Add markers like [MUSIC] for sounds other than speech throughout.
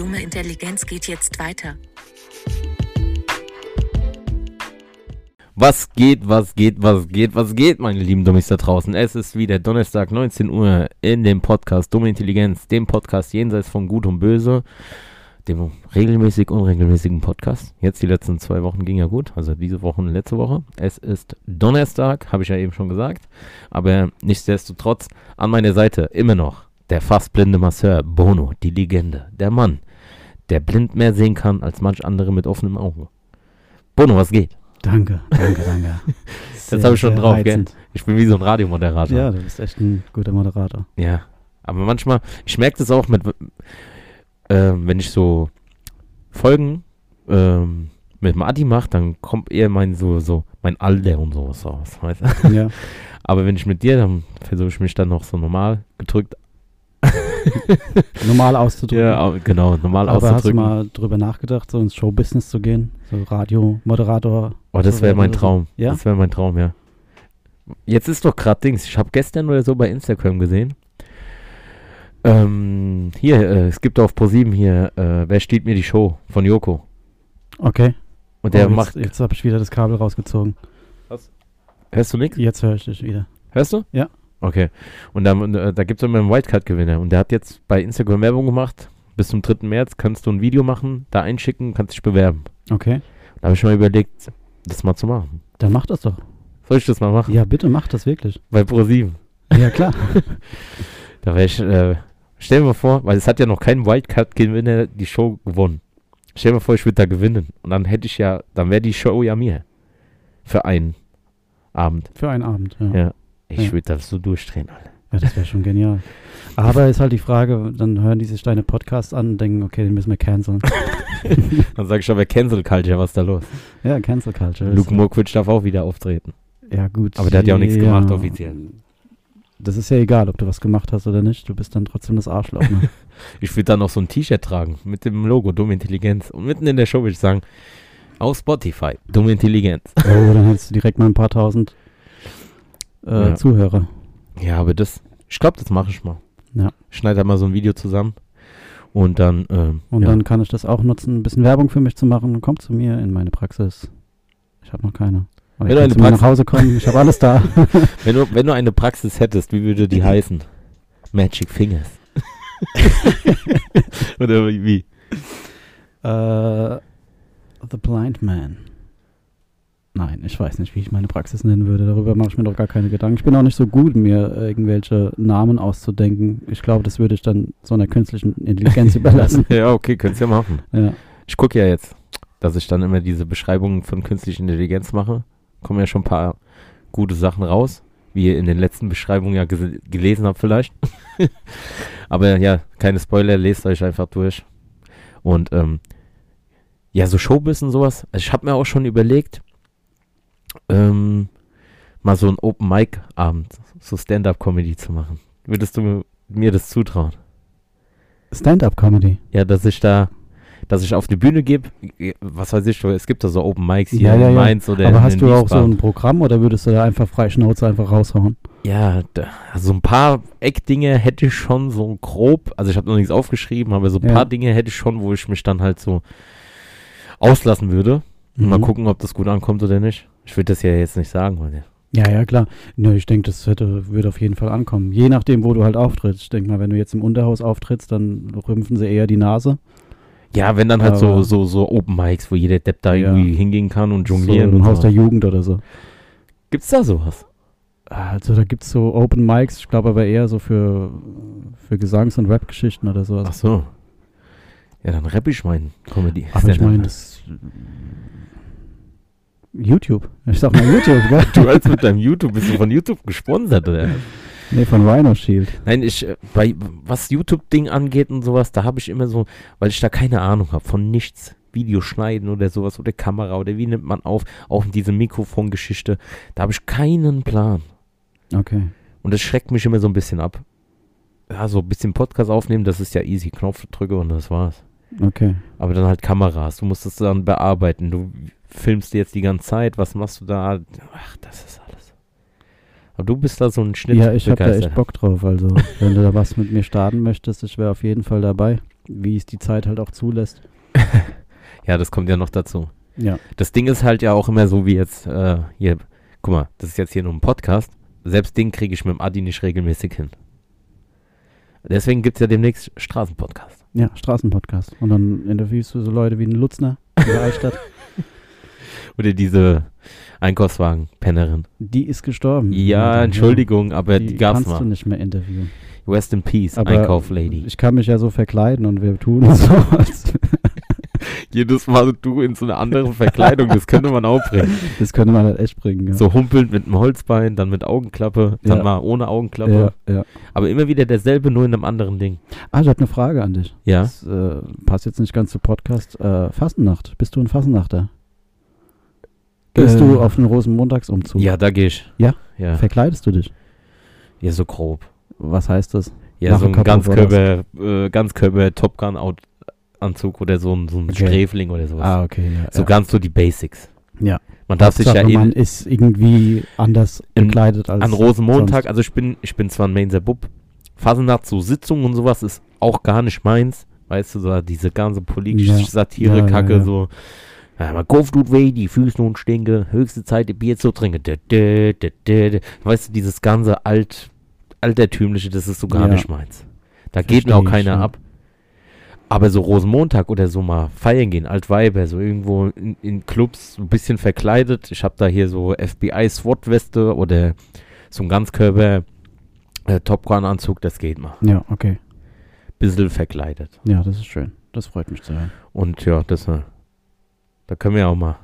dumme Intelligenz geht jetzt weiter. Was geht, was geht, was geht, was geht, meine lieben Dummies da draußen? Es ist wieder Donnerstag, 19 Uhr in dem Podcast Dumme Intelligenz, dem Podcast jenseits von Gut und Böse, dem regelmäßig unregelmäßigen Podcast. Jetzt die letzten zwei Wochen ging ja gut, also diese Woche und letzte Woche. Es ist Donnerstag, habe ich ja eben schon gesagt, aber nichtsdestotrotz an meiner Seite immer noch der fast blinde Masseur Bono, die Legende, der Mann, der blind mehr sehen kann als manch andere mit offenem Auge. Bono, was geht? Danke, danke, danke. [LAUGHS] Das habe ich schon drauf, gell? Ich bin wie so ein Radiomoderator. Ja, du bist echt ein guter Moderator. Ja, aber manchmal, ich merke das auch mit, äh, wenn ich so Folgen ähm, mit dem Adi mache, dann kommt eher mein so, so, mein Alter und sowas raus, weißt du? Ja. [LAUGHS] Aber wenn ich mit dir, dann versuche ich mich dann noch so normal gedrückt, [LAUGHS] Normal auszudrücken. ja, au- genau, normal Aber hast du auszudrücken. mal drüber nachgedacht, so ins Showbusiness zu gehen? So Radiomoderator? oh, das wäre mein? Traum. Ja? Das wäre mein Traum, ja. Jetzt ist doch gerade Dings, ich habe gestern oder so bei Instagram gesehen. Ähm, hier, äh, es gibt auf ProSieben hier, äh, wer steht mir die Show von Joko? Okay. Und der oh, jetzt, macht. Jetzt habe ich wieder das Kabel rausgezogen. Hörst du nichts? Jetzt höre ich dich wieder. Hörst du? Ja. Okay. Und dann, äh, da gibt es immer einen Wildcard-Gewinner. Und der hat jetzt bei Instagram Werbung gemacht. Bis zum 3. März kannst du ein Video machen, da einschicken, kannst dich bewerben. Okay. Da habe ich mal überlegt, das mal zu machen. Dann mach das doch. Soll ich das mal machen? Ja, bitte mach das wirklich. Bei ProSieben. Ja, klar. [LAUGHS] Da wäre ich, äh, stell dir mal vor, weil es hat ja noch kein Wildcard-Gewinner die Show gewonnen. Stell dir mal vor, ich würde da gewinnen. Und dann hätte ich ja, dann wäre die Show ja mir. Für einen Abend. Für einen Abend. Ja, ja. Ja. Ich Ja. würde das so durchdrehen, Alter. das wäre schon genial. Aber ist halt die Frage, dann hören die sich deine Podcasts an und denken, okay, den müssen wir canceln. [LAUGHS] Dann sage ich aber Cancel Culture, was ist da los? ja, Cancel Culture. Luke Mokwitsch darf auch wieder auftreten. Ja, gut. Aber der hat ja auch nichts ja. gemacht, offiziell. Das ist ja egal, ob du was gemacht hast oder nicht. Du bist dann trotzdem das Arschloch. Ne? [LAUGHS] Ich würde dann noch so ein T-Shirt tragen mit dem Logo Dumme Intelligenz. Und mitten in der Show würde ich sagen, auf Spotify, Dumme Intelligenz. oh, dann hättest du direkt mal ein paar tausend äh, Ja. Zuhörer. Ja, aber das, ich glaube, das mache ich mal. Ja. Ich schneide da mal so ein Video zusammen. Und dann, ähm, Und ja. dann kann ich das auch nutzen, ein bisschen Werbung für mich zu machen. Kommt zu mir in meine Praxis. Ich habe noch keine. Aber Wenn du eine Praxis- nach Hause kommen. Ich habe alles da. [LAUGHS] wenn, du, wenn du eine Praxis hättest, wie würde die heißen? Magic Fingers. [LAUGHS] Oder wie? äh, The Blind Man. Nein, ich weiß nicht, wie ich meine Praxis nennen würde. Darüber mache ich mir doch gar keine Gedanken. Ich bin auch nicht so gut, mir irgendwelche Namen auszudenken. Ich glaube, das würde ich dann so einer künstlichen Intelligenz [LAUGHS] überlassen. ja, okay, könntest ja machen. Ja. Ich gucke ja jetzt, dass ich dann immer diese Beschreibungen von künstlicher Intelligenz mache. Kommen ja schon ein paar gute Sachen raus, wie ihr in den letzten Beschreibungen ja gelesen habt vielleicht. [LAUGHS] Aber ja, keine Spoiler, lest euch einfach durch. Und ähm, ja, so Showbiz und sowas. Also ich habe mir auch schon überlegt, ähm, mal so ein Open Mic Abend, so Stand-up-Comedy zu machen. Würdest du mir das zutrauen? Stand-up-Comedy. Ja, dass ich da, dass ich auf die Bühne gebe, was weiß ich, es gibt da so Open Mics hier Ja, ja, in ja. Mainz oder Aber hast du auch so Wiesbaden. ein Programm oder würdest du da einfach frei Schnauze einfach raushauen? Ja, da, also ein paar Eckdinge hätte ich schon so grob, also ich habe noch nichts aufgeschrieben, aber so ein Ja. paar Dinge hätte ich schon, wo ich mich dann halt so auslassen würde. Und Mal Mhm. gucken, ob das gut ankommt oder nicht. Ich würde das ja jetzt nicht sagen, weil Ja, ja, klar. Nö, ich denke, das hätte, würde auf jeden Fall ankommen. Je nachdem, wo du halt auftrittst. Ich denke mal, wenn du jetzt im Unterhaus auftrittst, dann rümpfen sie eher die Nase. ja, wenn dann halt so, Aber- so, so Open Mics, wo jeder Depp da Ja. irgendwie hingehen kann und so jonglieren im und Haus so. der Jugend oder so. Gibt's da sowas? Also da gibt es so Open Mics, ich glaube aber eher so für, für Gesangs- und Rap-Geschichten oder sowas. Ach so. Ja, dann rapp ich meinen Comedy. aber ich meine, das YouTube. Ich sag mal YouTube, gell? [LAUGHS] Du als mit deinem YouTube, bist du von YouTube gesponsert, oder? Nee, von Rhino Shield. Nein, ich, äh, bei, was YouTube-Ding angeht und sowas, da habe ich immer so, weil ich da keine Ahnung habe von nichts. Video schneiden oder sowas oder Kamera oder wie nimmt man auf, auch diese Mikrofongeschichte, da habe ich keinen Plan. Okay. Und das schreckt mich immer so ein bisschen ab. Ja, so ein bisschen Podcast aufnehmen, das ist ja easy. Knopf drücke und das war's. Okay. Aber dann halt Kameras, du musst es dann bearbeiten. Du filmst jetzt die ganze Zeit, was machst du da? Ach, das ist alles. Aber du bist da so ein Schnitt. Ja, ich habe da echt. Bock drauf. Also, wenn du da was mit mir starten möchtest, ich wäre auf jeden Fall dabei. wie es die Zeit halt auch zulässt. [LAUGHS] Ja, das kommt ja noch dazu. Ja. Das Ding ist halt ja auch immer so wie jetzt, äh, hier, guck mal, das ist jetzt hier nur ein Podcast. Selbst den kriege ich mit dem Adi nicht regelmäßig hin. Deswegen gibt es ja demnächst Straßenpodcast. Ja, Straßenpodcast. Und dann interviewst du so Leute wie den Lutzner in der Altstadt. [LAUGHS] Oder diese Einkaufswagen-Pennerin. Die ist gestorben. Ja, Entschuldigung, aber Die, die, gab's kannst du mal. nicht mehr interviewen. Rest in Peace, Einkauf-Lady. Ich kann mich ja so verkleiden und wir tun [LAUGHS] so, als Jedes Mal du in so eine andere Verkleidung, das könnte man auch bringen. [LAUGHS] das könnte man halt echt bringen. Ja. So humpelnd mit einem Holzbein, dann mit Augenklappe, dann Ja. mal ohne Augenklappe. ja. Aber immer wieder derselbe, nur in einem anderen Ding. Ah, ich habe eine Frage an dich. Ja. Das äh, passt jetzt nicht ganz zu Podcast. Äh, Fassennacht. Bist du ein Fassennachter? Gehst Äh, du auf den Rosenmontagsumzug? Ja, da gehe ich. Ja? Ja. Verkleidest du dich? Ja, so grob. Was heißt das? Ja, Nach so ein Ganzkörper, äh, Ganzkörper Top Gun Out Anzug oder so ein, so ein Okay. Sträfling oder sowas. Ah, okay. Ja, so ja. ganz so die Basics. Ja. Man darf sich ja Hauptsache, man ist irgendwie anders In- gekleidet als an Rosenmontag, sonst. also ich bin, ich bin zwar ein Mainzer Bub, Fasernacht, so Sitzungen und sowas ist auch gar nicht meins. Weißt du, so diese ganze politische Ja. Satire-Kacke, so. Ja, mein Kopf tut weh, die Füße nun stinke, höchste Zeit, die Bier zu trinken. Weißt du, dieses ganze alt, altertümliche, das ist so gar Ja. nicht meins. Da geht mir auch Versteh ich, keiner ja. ab. Aber so Rosenmontag oder so mal feiern gehen, Altweiber, so irgendwo in, in Clubs, ein bisschen verkleidet. Ich habe da hier so FBI-SWAT-Weste oder so ein Ganzkörper äh, Top Gun-Anzug, das geht mal. Ja, okay. Bisschen verkleidet. Ja, das ist schön. Das freut mich zu hören. Und ja, das, äh, da können wir auch mal.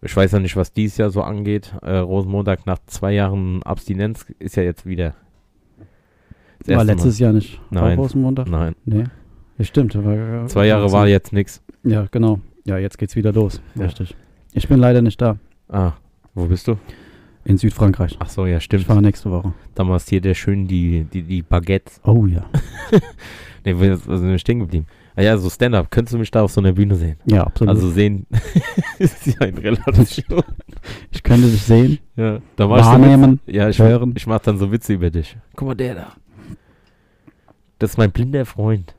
Ich weiß ja nicht, was dieses Jahr so angeht. Äh, Rosenmontag nach zwei Jahren Abstinenz ist ja jetzt wieder. War letztes Jahr nicht Nein. Rosenmontag? Mal. Nein, Nee. Ja, stimmt. da War, zwei Jahre war jetzt nichts. Ja, genau. Ja, jetzt geht's wieder los. Ja. Richtig. Ich bin leider nicht da. Ah, wo bist du? In Südfrankreich. Ach so, ja, Ich stimmt. fahre nächste Woche. Damals hier der schön die, die, die Baguettes. Oh ja. [LAUGHS] Ne, wir sind also stehen geblieben. Ah ja, so Stand-up. Könntest du mich da auf so einer Bühne sehen? Ja, absolut. Also sehen [LAUGHS] ist ja ein Relation. ich könnte dich sehen, [LAUGHS] ja, da ich so wahrnehmen. Witze. Ja, ich, hören. ich mach dann so Witze über dich. Guck mal, der da. Das ist mein blinder Freund.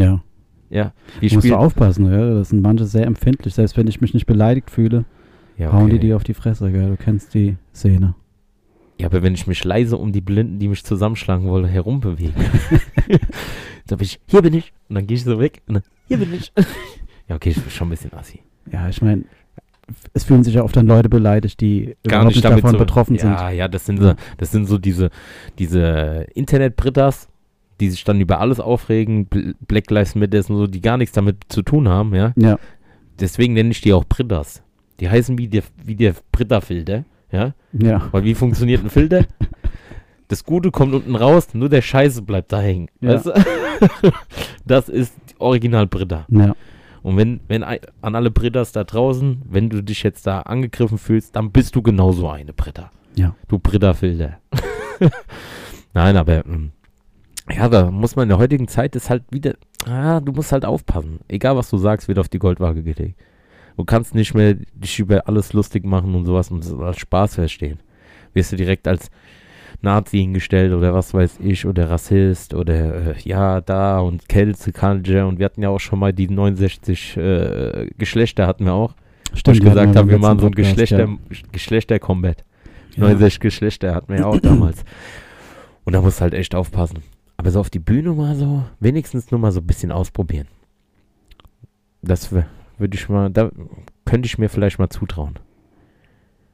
Ja. Ja, wir Musst du aufpassen, ja. Das sind manche sehr empfindlich. Selbst wenn ich mich nicht beleidigt fühle, Ja, hauen die okay. dir auf die Fresse, gell. Du kennst die Szene. ja, aber wenn ich mich leise um die Blinden, die mich zusammenschlagen wollen, herumbewege, [LAUGHS] dann bin ich, hier bin ich. Und dann gehe ich so weg. Und dann, hier bin ich. [LAUGHS] ja, okay, ich bin schon ein bisschen assi. Ja, ich meine, es fühlen sich ja oft dann Leute beleidigt, die gar überhaupt nicht nicht davon so, betroffen sind. Ja, ja, das sind so, das sind so diese, diese Internet-Britters, die sich dann über alles aufregen, Bl- Black Lives Matter und so, die gar nichts damit zu tun haben, ja. Ja, Deswegen nenne ich die auch Britters. Die heißen wie der, wie der Britta-Filter, ja. ja. Weil wie funktioniert ein Filter? Das Gute kommt unten raus, nur der Scheiße bleibt da hängen. Ja. Weißt du? [LAUGHS] Das ist Original Britta. Ja, Und wenn, wenn an alle Britters da draußen, wenn du dich jetzt da angegriffen fühlst, dann bist du genauso eine Britta. Ja. Du Britta-Filter. [LAUGHS] Nein, aber ähm, ja, da muss man in der heutigen Zeit ist halt wieder, ah, du musst halt aufpassen. Egal was du sagst, wird auf die Goldwaage gelegt. Du kannst nicht mehr dich über alles lustig machen und sowas und es als Spaß verstehen. Wirst du direkt als Nazi hingestellt oder was weiß ich oder Rassist oder äh, ja da und Kelze, Culture und wir hatten ja auch schon mal die 69 äh, Geschlechter hatten wir auch. Wo ich gesagt habe, wir machen so ein Geschlechter, Geschlechter-Combat. Ja. 69 Geschlechter hatten wir ja auch [CLEARS THROAT] damals. Und da musst du halt echt aufpassen. Aber so auf die Bühne mal so, wenigstens nur mal so ein bisschen ausprobieren. Das würde ich mal, da könnte ich mir vielleicht mal zutrauen.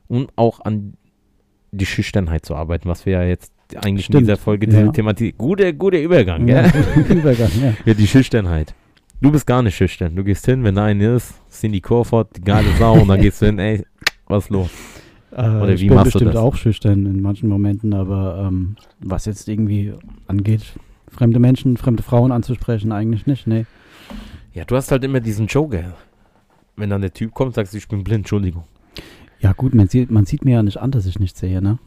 Und auch an die Schüchternheit zu arbeiten, was wir ja jetzt eigentlich in Stimmt, dieser Folge ja. thematisieren. Guter, guter Übergang, Ja, gell? [LAUGHS] Übergang, ja. Ja, die Schüchternheit. Du bist gar nicht schüchtern. Du gehst hin, wenn da eine ist, Cindy Crawford, die geile Sau, und dann gehst du hin, ey, was los? Äh, Oder ich wie bin machst du bestimmt das? auch schüchtern in manchen Momenten, aber ähm, was jetzt irgendwie angeht, fremde Menschen, fremde Frauen anzusprechen, eigentlich nicht, nee. Ja, du hast halt immer diesen Joker. Wenn dann der Typ kommt, sagst du, ich bin blind, Entschuldigung. Ja gut, man sieht, man sieht mir ja nicht an, dass ich nichts sehe, ne?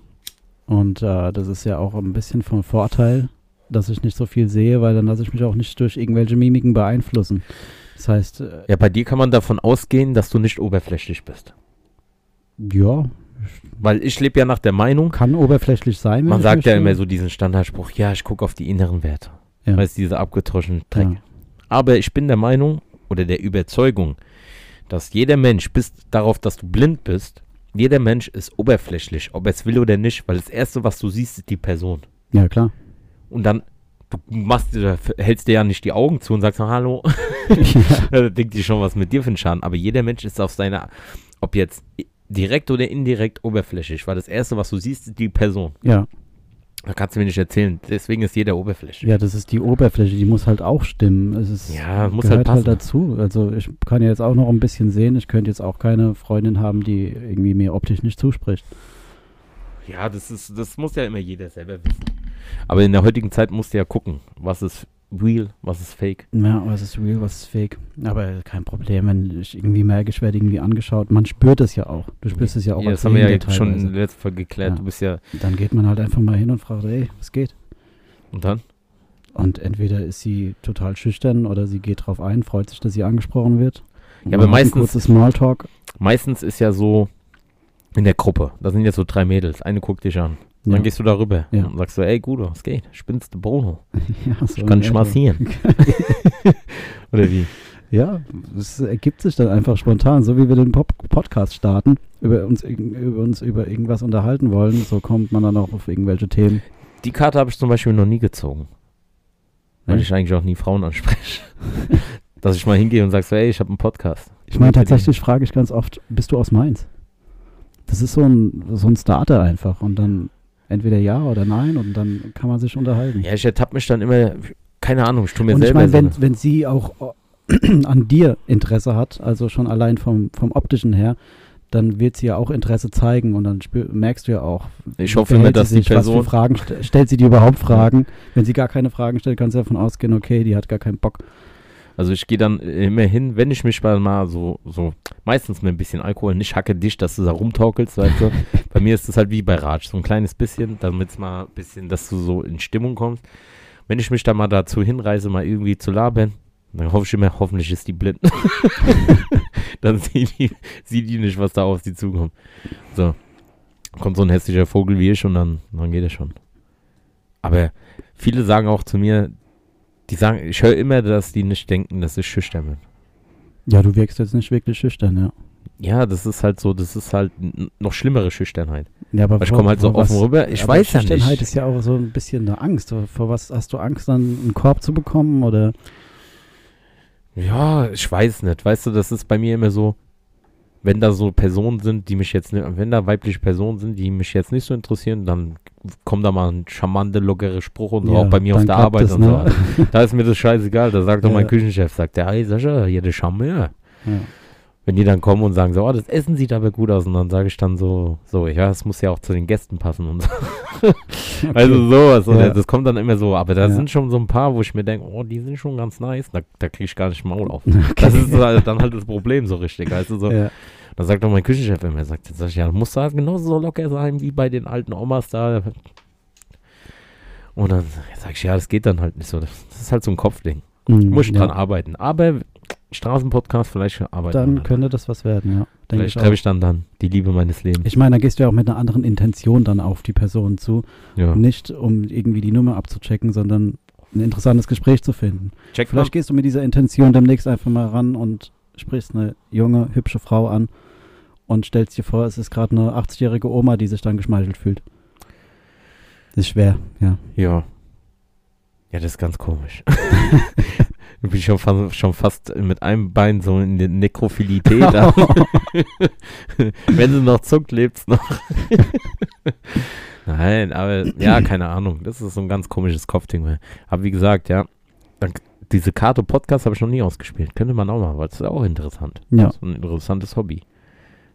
Und äh, das ist ja auch ein bisschen von Vorteil, dass ich nicht so viel sehe, weil dann lasse ich mich auch nicht durch irgendwelche Mimiken beeinflussen. Das heißt, äh, Ja, bei dir kann man davon ausgehen, dass du nicht oberflächlich bist. ja, Weil ich lebe ja nach der Meinung, kann oberflächlich sein. man sagt ja immer so diesen Standardspruch, ja, ich gucke auf die inneren Werte. Ja. Weißt du, diese abgetroschene Dreck. Ja. Aber ich bin der Meinung oder der Überzeugung, dass jeder Mensch, bis darauf, dass du blind bist, jeder Mensch ist oberflächlich, ob er es will oder nicht, weil das Erste, was du siehst, ist die Person. Ja, klar. Und dann, du machst, hältst dir ja nicht die Augen zu und sagst, hallo, [LAUGHS] ja. [LAUGHS] da denkt die schon, was mit dir für ein Schaden. Aber jeder Mensch ist auf seine, ob jetzt direkt oder indirekt oberflächlich, weil das Erste, was du siehst, ist die Person. ja. Da kannst du mir nicht erzählen. Deswegen ist jeder oberflächlich. Ja, das ist die Oberfläche, die muss halt auch stimmen. Es ist, Ja, muss gehört halt halt, passen. dazu. Also ich kann ja jetzt auch noch ein bisschen sehen. Ich könnte jetzt auch keine Freundin haben, die irgendwie mir optisch nicht zuspricht. Ja, das ist, das muss ja immer jeder selber wissen. Aber in der heutigen Zeit musst du ja gucken, was ist real, was ist fake. Ja, was ist real, was ist fake. Aber kein Problem, wenn ich irgendwie merke, werde irgendwie angeschaut. Man spürt es ja auch. Du spürst es ja auch Ja, das haben wir ja Sehender schon in der letzten Folge geklärt. Ja. Du bist ja, Dann geht man halt einfach mal hin und fragt, ey, was geht? und dann? Und entweder ist sie total schüchtern oder sie geht drauf ein, freut sich, dass sie angesprochen wird. Ja, aber meistens- kurzes Smalltalk. Meistens ist ja so in der Gruppe, da sind jetzt so drei Mädels, eine guckt dich an. Ja. Dann gehst du darüber Ja. und sagst so, ey Guido, was geht? Spinnst du Bruno? [LAUGHS] ja, so Ich kann etwa. massieren. [LAUGHS] Oder wie? Ja, es ergibt sich dann einfach spontan, so wie wir den Pop Podcast starten, über uns, über uns über irgendwas unterhalten wollen, so kommt man dann auch auf irgendwelche Themen. Die Karte habe ich zum Beispiel noch nie gezogen. Weil Ja. ich eigentlich auch nie Frauen anspreche. [LAUGHS] Dass ich mal hingehe und sag so, ey, ich habe einen Podcast. Ich meine, tatsächlich frage ich ganz oft, bist du aus Mainz? Das ist so ein, so ein Starter einfach und dann entweder ja oder nein und dann kann man sich unterhalten. Ja, ich ertappe mich dann immer, keine Ahnung, ich tue mir und ich selber meine, so wenn, wenn sie auch äh, [CLEARS THROAT] an dir Interesse hat, also schon allein vom, vom optischen her, dann wird sie ja auch Interesse zeigen und dann spür, merkst du ja auch. Ich hoffe immer, sie dass die sich, was Person- Fragen st stellt sie dir überhaupt Fragen. Wenn sie gar keine Fragen stellt, kannst du davon ausgehen, okay, die hat gar keinen Bock. Also ich gehe dann immer hin, wenn ich mich mal, mal so, so, meistens mit ein bisschen Alkohol, nicht hacke dich, dass du da rumtaukelst, weißt du. [LAUGHS] Bei mir ist das halt wie bei Ratsch, so ein kleines bisschen, damit es mal ein bisschen, dass du so in Stimmung kommst. Wenn ich mich da mal dazu hinreise, mal irgendwie zu labern, dann hoffe ich immer, hoffentlich ist die blind. [LAUGHS] [LAUGHS] dann sieht die, sieht die nicht, was da auf sie zukommt. So. Kommt so ein hässlicher Vogel wie ich und dann, dann geht es schon. Aber viele sagen auch zu mir, die sagen, ich höre immer, dass die nicht denken, dass ich schüchtern bin. Ja, du wirkst jetzt nicht wirklich schüchtern, ja. Ja, das ist halt so, das ist halt noch schlimmere Schüchternheit. ja aber Weil ich vor- komme halt so vor offen was- rüber. Ich weiß ja Schüchternheit nicht. ist ja auch so ein bisschen eine Angst. Vor was hast du Angst, dann einen Korb zu bekommen oder? Ja, ich weiß nicht. Weißt du, das ist bei mir immer so, wenn da so Personen sind, die mich jetzt nicht, wenn da weibliche Personen sind, die mich jetzt nicht so interessieren, dann kommt da mal ein charmante, lockere Spruch und so, Ja, auch bei mir auf der Arbeit es, und ne? so. Da ist mir das scheißegal. Da sagt doch mein Ja. Küchenchef, sagt der, hey Sascha, hier der Charmeur. Ja. Wenn die dann kommen und sagen so, oh, das Essen sieht aber gut aus und dann sage ich dann so, so, ja, es muss ja auch zu den Gästen passen und so. [LAUGHS] Also sowas, oder? Ja. das kommt dann immer so, aber da Ja. sind schon so ein paar, wo ich mir denke, oh, die sind schon ganz nice, da, da kriege ich gar nicht Maul auf. Okay. Das ist halt, dann halt das Problem so richtig, weißt du, so. ja. Da sagt doch mein Küchenchef immer, er sagt, jetzt sag ich, ja, du musst halt genauso so locker sein wie bei den alten Omas da. Und dann sag ich, ja, das geht dann halt nicht so. Das, ist halt so ein Kopfding. Mhm, Muss ich dran arbeiten. Aber Straßenpodcast, vielleicht arbeiten Dann könnte das was werden, ja. Denke Vielleicht ich, treffe ich dann dann die Liebe meines Lebens. ich meine, da gehst du ja auch mit einer anderen Intention dann auf die Person zu. ja. Nicht um irgendwie die Nummer abzuchecken, sondern ein interessantes Gespräch zu finden. Check mal. Vielleicht gehst du mit dieser Intention demnächst einfach mal ran und sprichst eine junge, hübsche Frau an und stellst dir vor, es ist gerade eine 80-jährige Oma, die sich dann geschmeichelt fühlt. Das ist schwer, ja. Ja. Ja, das ist ganz komisch. [LAUGHS] [LAUGHS] Du bist schon fast, schon fast mit einem Bein so in der Nekrofilität. da. [LAUGHS] [LAUGHS] Wenn sie noch zuckt, lebt's noch. [LAUGHS] Nein, aber ja, keine Ahnung. Das ist so ein ganz komisches Kopfding. Aber wie gesagt, ja, diese Karte Podcast habe ich noch nie ausgespielt. Könnte man auch mal, weil das ist auch interessant. Ja. Das ist ein interessantes Hobby.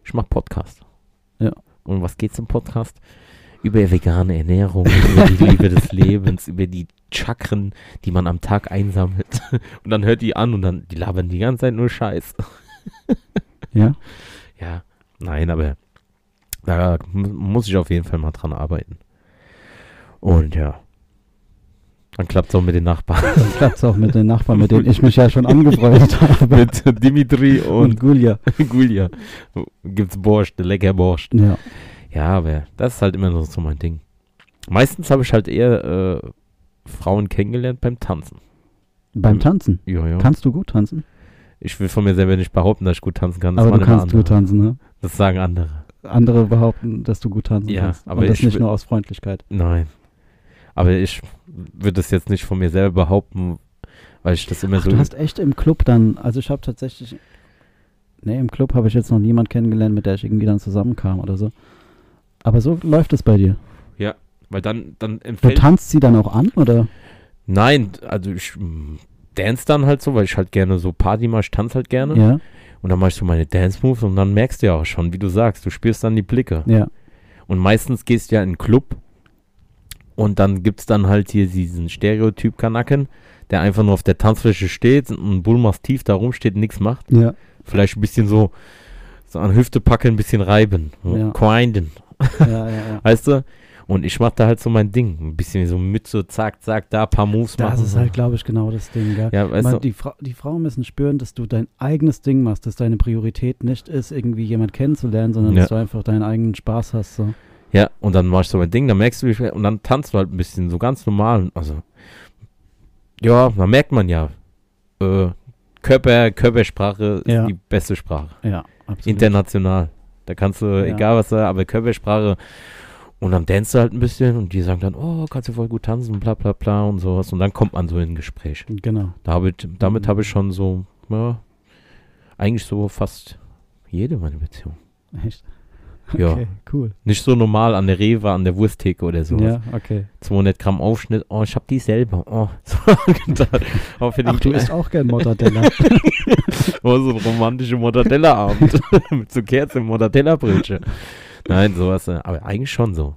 Ich mache Podcast. Ja. Und was geht's im Podcast? Über vegane Ernährung, über die Liebe des Lebens, [LAUGHS] über die Chakren, die man am Tag einsammelt. [LAUGHS] Und dann hört die an und dann, die labern die ganze Zeit nur Scheiß. Ja? [LAUGHS] Ja, nein, aber da mu- muss ich auf jeden Fall mal dran arbeiten. Und ja, dann klappt es auch mit den Nachbarn. Dann klappt es auch mit den Nachbarn, mit denen ich mich ja schon angefreundet habe. mit Dimitri und und Gulja. Gulia. Gibt's Borscht, lecker Borscht. Ja. Ja, aber das ist halt immer so mein Ding. Meistens habe ich halt eher äh, Frauen kennengelernt beim Tanzen. Beim Tanzen. Ja, ja. Kannst du gut tanzen? Ich will von mir selber nicht behaupten, dass ich gut tanzen kann. Das aber du kannst gut andere. tanzen, ne? Das sagen andere. Andere behaupten, dass du gut tanzen Ja, kannst. aber Und das ich nicht nur aus Freundlichkeit. Nein. Aber ich würde es jetzt nicht von mir selber behaupten, weil ich das immer Ach, so. du hast echt im Club dann, also ich habe tatsächlich, nee, im Club habe ich jetzt noch niemand kennengelernt, mit der ich irgendwie dann zusammenkam oder so. Aber so läuft es bei dir. weil dann, dann Du empfällt. tanzt sie dann auch an, oder? Nein, also ich mm, dance dann halt so, weil ich halt gerne so Party mache, ich tanze halt gerne. Ja, Und dann mache ich so meine Dance-Moves und dann merkst du ja auch schon, wie du sagst, du spürst dann die Blicke. ja, Und meistens gehst du ja in einen Club und dann gibt es dann halt hier diesen Stereotyp-Kanacken, der einfach nur auf der Tanzfläche steht und ein Bullmastief da rumsteht und nichts macht. ja, Vielleicht ein bisschen so, so an Hüfte packen, ein bisschen reiben, so Ja. grinden, ja, ja, ja. [LAUGHS] weißt du? Und ich mach da halt so mein Ding. Ein bisschen so mit so zack, zack, da ein paar Moves machen. Das ist halt, glaube ich, genau das Ding, gell? Ja, weißt Man, du, die, Fra die Frauen müssen spüren, dass du dein eigenes Ding machst, dass deine Priorität nicht ist, irgendwie jemand kennenzulernen, sondern Ja. dass du einfach deinen eigenen Spaß hast. So. Ja, und dann mach ich so mein Ding, dann merkst du, wie und dann tanzt du halt ein bisschen so ganz normal. Also, ja, da merkt man ja, äh, Körper, Körpersprache ist Ja. die beste Sprache. Ja, absolut. International. Da kannst du, Ja. egal was da, aber Körpersprache. Und dann danst du halt ein bisschen und die sagen dann, oh, kannst du voll gut tanzen, bla bla bla und sowas. Und dann kommt man so in ein Gespräch. Genau. Da hab ich, damit habe ich schon so, ja, eigentlich so fast jede meine Beziehung. Echt? [LAUGHS] Ja. Okay, cool. Nicht so normal an der Rewe, an der Wursttheke oder sowas. Ja, okay. 200 Gramm Aufschnitt, oh, ich hab die selber. Oh, [LAUGHS] so gedacht. oh, Ach, du isst auch gern Mortadella. [LAUGHS] oh, so ein romantischer Mortadella-Abend. Mit so Kerzen Mortadella-Brötchen. Nein, sowas, äh, aber eigentlich schon so.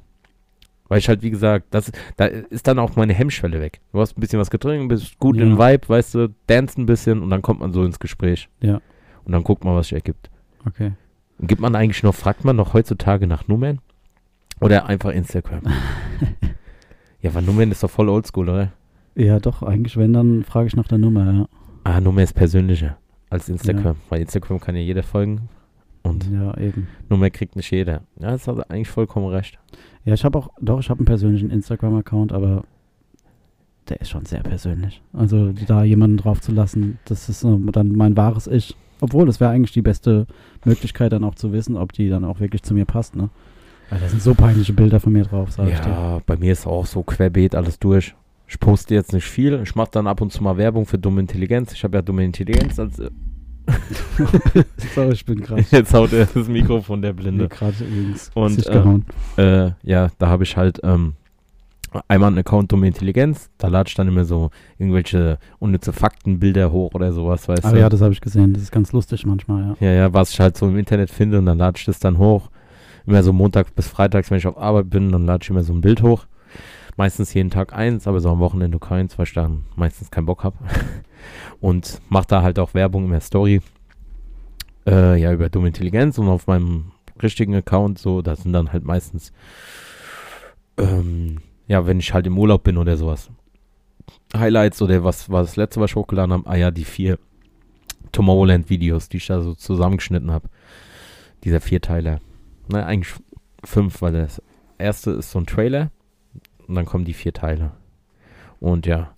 Weil ich halt, wie gesagt, das, da ist dann auch meine Hemmschwelle weg. Du hast ein bisschen was getrunken, bist gut Ja. im Vibe, weißt du, dance ein bisschen und dann kommt man so ins Gespräch. Ja. Und dann guckt man, was sich ergibt. Okay. Gibt man eigentlich noch, fragt man noch heutzutage nach Nummern? Oder einfach Instagram? [LAUGHS] ja, weil Nummern ist doch voll oldschool, oder? Ja, doch, eigentlich, wenn, dann frage ich nach der Nummer, ja. Ah, Nummer ist persönlicher als Instagram. Weil Instagram kann ja jeder folgen und Ja, eben. Nummer kriegt nicht jeder. Ja, das hat eigentlich vollkommen recht. Ja, ich habe auch, doch, ich habe einen persönlichen Instagram-Account, aber der ist schon sehr persönlich. Also da jemanden drauf zu lassen, das ist dann mein wahres Ich. Obwohl, das wäre eigentlich die beste Möglichkeit, dann auch zu wissen, ob die dann auch wirklich zu mir passt, ne? Weil da sind so peinliche Bilder von mir drauf, sag ich dir. Ja, bei mir ist auch so querbeet alles durch. Ich poste jetzt nicht viel. Ich mache dann ab und zu mal Werbung für dumme Intelligenz. Ich habe ja dumme Intelligenz als. Äh, [LAUGHS] Sorry, ich bin gerade [LAUGHS] jetzt haut er das Mikrofon der Blinde. gerade ins Und, äh, gehauen. Äh, ja, da habe ich halt ähm, einmal einen Account dumme Intelligenz. Da lade ich dann immer so irgendwelche unnütze Faktenbilder hoch oder sowas, weißt Aber du. ja, das habe ich gesehen. Das ist ganz lustig manchmal, ja. Ja, ja, was ich halt so im Internet finde und dann lade ich das dann hoch. Immer so Montag bis Freitags, wenn ich auf Arbeit bin, dann lade ich immer so ein Bild hoch. Meistens jeden Tag eins, aber so am Wochenende keins, weil ich dann meistens keinen Bock habe. [LAUGHS] Und mache da halt auch Werbung in der Story. Äh, ja, über dumme Intelligenz und auf meinem richtigen Account so, da sind dann halt meistens, ähm, ja, wenn ich halt im Urlaub bin oder sowas. Highlights oder was war das letzte, was ich hochgeladen habe? Ah ja, die vier Tomorrowland-Videos, die ich da so zusammengeschnitten habe. Dieser Vierteiler. Na, eigentlich fünf, weil das erste ist so ein Trailer und dann kommen die vier Teile. Und ja.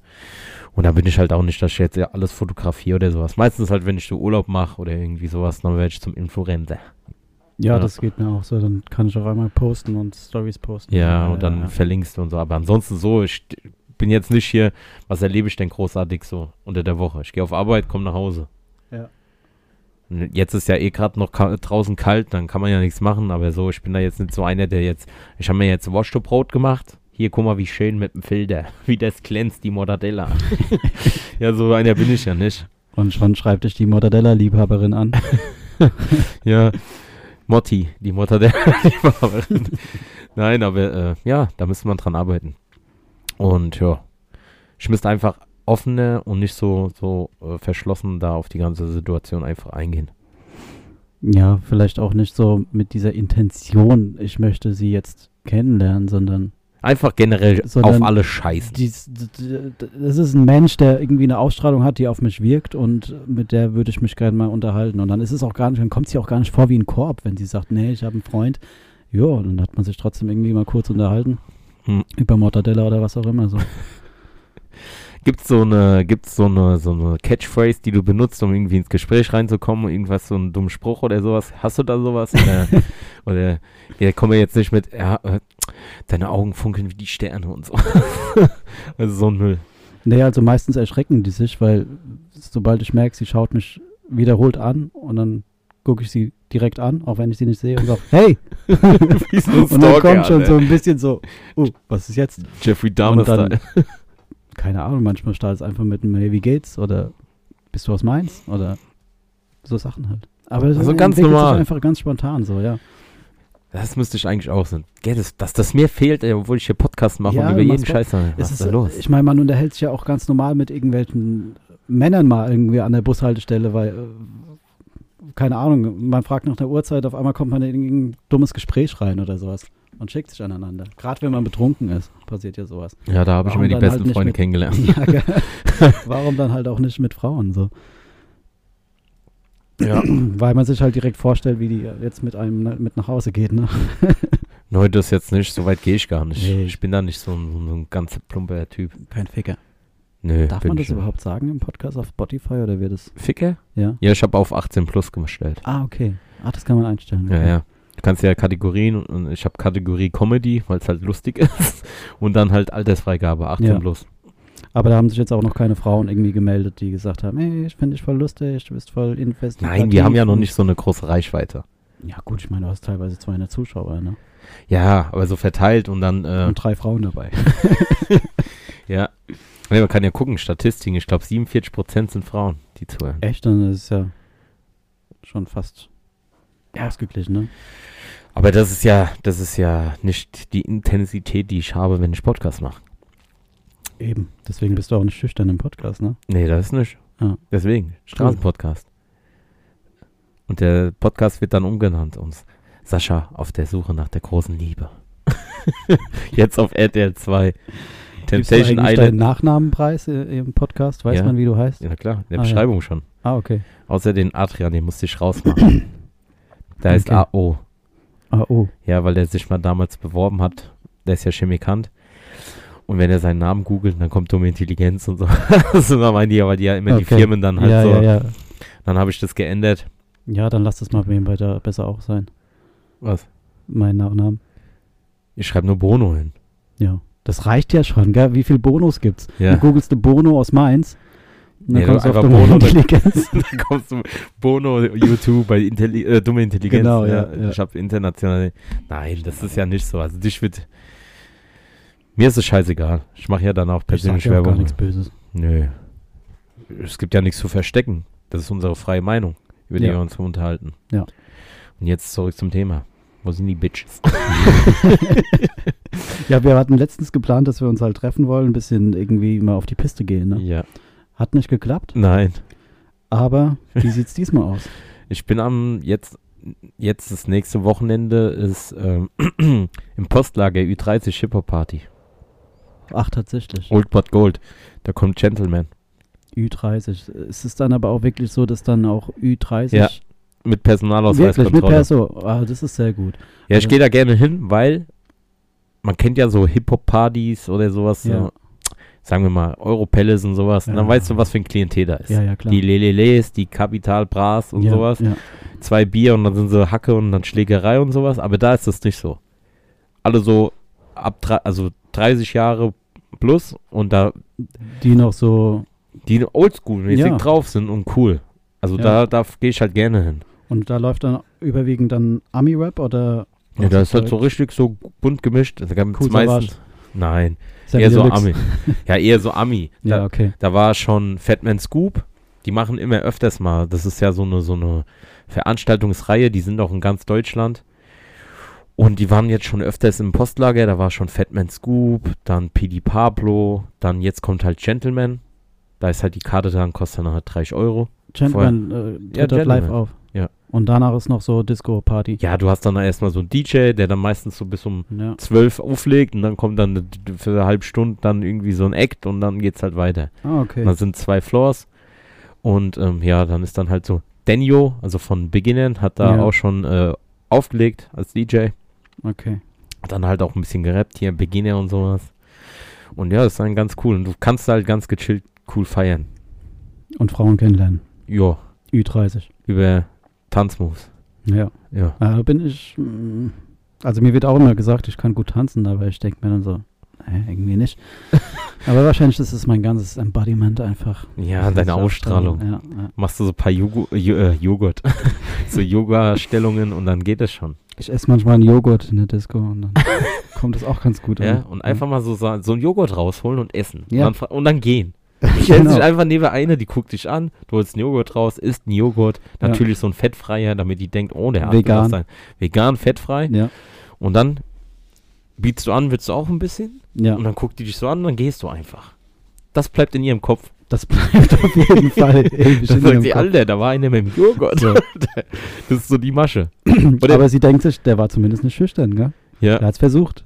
Und da bin ich halt auch nicht, dass ich jetzt ja alles fotografiere oder sowas. Meistens halt, wenn ich so Urlaub mache oder irgendwie sowas, dann werde ich zum Influencer. Ja. Ja. das geht mir auch so. Dann kann ich auch einmal posten und Stories posten. Ja, und dann ja. verlinkst du und so. Aber ansonsten so, ich bin jetzt nicht hier, was erlebe ich denn großartig so unter der Woche? Ich gehe auf Arbeit, komme nach Hause. Ja. Und Jetzt ist ja eh gerade noch ka draußen kalt, dann kann man ja nichts machen, aber so, ich bin da jetzt nicht so einer, der jetzt, ich habe mir jetzt Wash to Brot gemacht. Hier, guck mal, wie schön mit dem Filter, [LAUGHS] wie das glänzt, die Mortadella. [LAUGHS] ja, so einer bin ich ja nicht. Und schon schreibt dich die Mortadella-Liebhaberin an. [LAUGHS] Ja, Motti, die Mortadella-Liebhaberin. [LAUGHS] Nein, aber äh, ja, da müsste man dran arbeiten. Und ja, ich müsste einfach offener und nicht so, so äh, verschlossen da auf die ganze Situation einfach eingehen. Ja, vielleicht auch nicht so mit dieser Intention, ich möchte sie jetzt kennenlernen, sondern Einfach generell Sondern auf alle scheißen. dies, das ist ein Mensch, der irgendwie eine Ausstrahlung hat, die auf mich wirkt und mit der würde ich mich gerne mal unterhalten. Und dann ist es auch gar nicht, dann kommt sie auch gar nicht vor wie ein Korb, wenn sie sagt, nee, ich habe einen Freund. Ja, dann hat man sich trotzdem irgendwie mal kurz unterhalten. Hm. Über Mortadella oder was auch immer so. [LAUGHS] gibt's so eine, gibt's so eine, so eine Catchphrase, die du benutzt, um irgendwie ins Gespräch reinzukommen, irgendwas, so einen dummen Spruch oder sowas? Hast du da sowas? Oder, [LAUGHS] oder ja, kommen wir jetzt nicht mit, ja, äh, deine Augen funkeln wie die Sterne und so. [LAUGHS] also so ein Müll. Nee, also meistens erschrecken die sich, weil sobald ich merke, sie schaut mich wiederholt an und dann gucke ich sie direkt an, auch wenn ich sie nicht sehe und sage, hey! [LAUGHS] Und dann kommt schon Alter. so ein bisschen so, oh, was ist jetzt? Jeffrey Dahmer dann- Style. [LAUGHS] Keine Ahnung, manchmal startet es einfach mit einem Hey, wie geht's? Oder bist du aus Mainz? Oder so Sachen halt. Aber das Also ist ganz normal. einfach ganz spontan so, ja. Das müsste ich eigentlich auch sein. Gell, das, dass das mir fehlt, ey, obwohl ich hier Podcast mache Ja, und über jeden Pod- Scheiß. Was Es ist da los? Ich meine, man unterhält sich ja auch ganz normal mit irgendwelchen Männern mal irgendwie an der Bushaltestelle, weil, äh, keine Ahnung, man fragt nach der Uhrzeit, auf einmal kommt man in irgendein dummes Gespräch rein oder sowas und schickt sich aneinander. Gerade wenn man betrunken ist, passiert ja sowas. Ja, da habe ich immer die besten halt Freunde mit- kennengelernt. [LAUGHS] Ja? [LAUGHS] Warum dann halt auch nicht mit Frauen so? Ja. [CLEARS THROAT] Weil man sich halt direkt vorstellt, wie die jetzt mit einem ne- mit nach Hause geht, ne? [LAUGHS] Neu, das jetzt nicht, so weit gehe ich gar nicht. Nee. Ich bin da nicht so ein, so ein ganz plumper Typ. Kein Ficker. Nö, Darf man das nicht. überhaupt sagen im Podcast auf Spotify oder wird es? Ficker? Ja. Ja, ich habe auf 18 plus gestellt. Ah, okay. Ah, das kann man einstellen. Ja, okay. ja. Du kannst ja Kategorien und ich habe Kategorie Comedy, weil es halt lustig [LAUGHS] ist. Und dann halt Altersfreigabe 18 Ja. plus. Aber da haben sich jetzt auch noch keine Frauen irgendwie gemeldet, die gesagt haben, ey, ich finde dich voll lustig, du bist voll investigativ. Nein, wir haben ja noch nicht so eine große Reichweite. Ja gut, ich meine, du hast teilweise 200 Zuschauer, ne? Ja, aber so verteilt und dann, äh, Und drei Frauen dabei. [LAUGHS] ja. Nee, man kann ja gucken, Statistiken. Ich glaube, 47% sind Frauen, die zuhören. Echt, dann ist es ja schon fast ausgeglichen, ne? Aber das ist ja, das ist ja nicht die Intensität, die ich habe, wenn ich Podcast mache. Eben. Deswegen bist du auch nicht schüchtern im Podcast, ne? Nee, das ist nicht. Ja. Deswegen, Straßenpodcast. Und der Podcast wird dann umgenannt uns. Sascha auf der Suche nach der großen Liebe. [LAUGHS] Jetzt auf RTL 2. Gibst du Temptation eigentlich deinen Island. Nachnamenpreis i- im Podcast? Weiß Ja. man, wie du heißt? Ja, klar, in der Ah, ja. Beschreibung schon. Ah, okay. Außer den Adrian, den musste ich rausmachen. [COUGHS] Da ist Okay. AO. Oh. Ja, weil der sich mal damals beworben hat. Der ist ja Chemikant. Und wenn er seinen Namen googelt, dann kommt dumme Intelligenz und so. [LAUGHS] das meinen die ja, weil die ja immer die Okay. Firmen dann halt ja, so. ja, ja. Dann habe ich das geändert. Ja, dann lass das mal bei ihm weiter besser auch sein. Was? Mein Nachnamen. Ich schreibe nur Bono hin. Ja. Das reicht ja schon, gell? Wie viel Bonus gibt's? Ja. Du googelst du Bono aus Mainz. Und dann Nee, kommst du auf dumme Bono, [LAUGHS] dann- Intelligenz. da kommst du Bono, YouTube bei Intelli äh, dumme Intelligenz. Genau, ja, ja. Ich habe international. Nein, das ist ja nicht so. Also dich wird. Mir ist es scheißegal. Ich mache ja dann auch Ich sag persönlich ja auch gar Werbung. nichts Böses. Nö. Es gibt ja nichts zu verstecken. Das ist unsere freie Meinung, über die Ja. wir uns unterhalten. Ja. Und jetzt zurück zum Thema. Wo sind die Bitches? [LAUGHS] [LAUGHS] Ja, wir hatten letztens geplant, dass wir uns halt treffen wollen, ein bisschen irgendwie mal auf die Piste gehen. Ne? Ja. Hat nicht geklappt, Nein. aber wie sieht's diesmal aus? [LAUGHS] Ich bin am jetzt jetzt das nächste Wochenende ist ähm, [CLEARS THROAT] im Postlager Ü30 Hip Hop Party. Ach, tatsächlich. Old But Gold. Da kommt Gentleman. Ü30. Ist es dann aber auch wirklich so, dass dann auch Ü30 Ja, Mit Personalausweis wirklich mit. Perso? Ah, das ist sehr gut. Ja, ich Also- gehe da gerne hin, weil man kennt ja so Hip Hop Partys oder sowas. Ja. So, sagen wir mal Europelles und sowas. Und dann Ja. weißt du, was für ein Klientel da ist. Ja, ja, klar. Die Leleles, die Capital Bras und ja, sowas. Ja. Zwei Bier und dann sind sie Hacke und dann Schlägerei und sowas. Aber da ist das nicht so. Alle so ab also 30 Jahre plus und da Die noch so, die oldschool-mäßig Ja. drauf sind und cool. Also Ja. da, da gehe ich halt gerne hin. und da läuft dann überwiegend dann Ami-Rap oder Ja, da ist halt so richtig so bunt gemischt. Da gab's Cool meistens. Nein, Sammy eher so Deluxe? Ami. [LAUGHS] Ja, eher so Ami. Ja, Da, okay. da war schon Fatman Scoop. Die machen immer öfters mal. Das ist ja so eine, so eine Veranstaltungsreihe. Die sind auch in ganz Deutschland. Und die waren jetzt schon öfters im Postlager. Da war schon Fatman Scoop, dann PD Pablo, dann jetzt kommt halt Gentleman. Da ist halt die Karte dann, kostet dann halt 30 Euro. Gentleman äh, Ja, tritt dort live auf. Ja. Und danach ist noch so Disco-Party. Ja, du hast dann erstmal so einen DJ, der dann meistens so bis um Ja. 12 auflegt und dann kommt dann für eine halbe Stunde dann irgendwie so ein Act und dann geht's halt weiter. Ah, okay. Da sind zwei Floors und ähm, ja, dann ist dann halt so Denio, also von Beginnern, hat da Ja. auch schon äh, aufgelegt als DJ. Okay. Hat dann halt auch ein bisschen gerappt hier, Beginner und sowas. Und ja, das ist dann ganz cool. Und du kannst halt ganz gechillt cool feiern. Und Frauen kennenlernen. Ja, Ü30. über Tanzmoves. Ja. Ja. Da bin ich. mm, Also mir wird auch immer gesagt, ich kann gut tanzen, aber ich denke mir dann so, hä, irgendwie nicht. [LAUGHS] aber wahrscheinlich ist es mein ganzes Embodiment einfach. Ja, deine Ausstrahlung. Ja, ja. Machst du so ein paar Jogu Jo- äh, Joghurt, [LAUGHS] so Yoga-Stellungen und dann geht es schon. Ich esse manchmal einen Joghurt in der Disco und dann [LAUGHS] kommt es auch ganz gut Ja, an. und einfach mal so, so so ein Joghurt rausholen und essen. Ja. Und, dann, und dann gehen. [LAUGHS] Stellst Genau. dich einfach neben eine, die guckt dich an, du holst einen Joghurt raus, isst einen Joghurt, Ja. natürlich so ein fettfreier, damit die denkt, oh, der hat Vegan. sein. Vegan, fettfrei. Ja, Und dann bietst du an, willst du auch ein bisschen? ja. Und dann guckt die dich so an und dann gehst du einfach. Das bleibt in ihrem Kopf. Das bleibt auf jeden [LAUGHS] Fall in sagt sie. Alter, da war einer mit dem Joghurt. So. [LAUGHS] Das ist so die Masche. Oder- Aber sie denkt sich, der war zumindest nicht schüchtern, gell? Ja, Er hat es versucht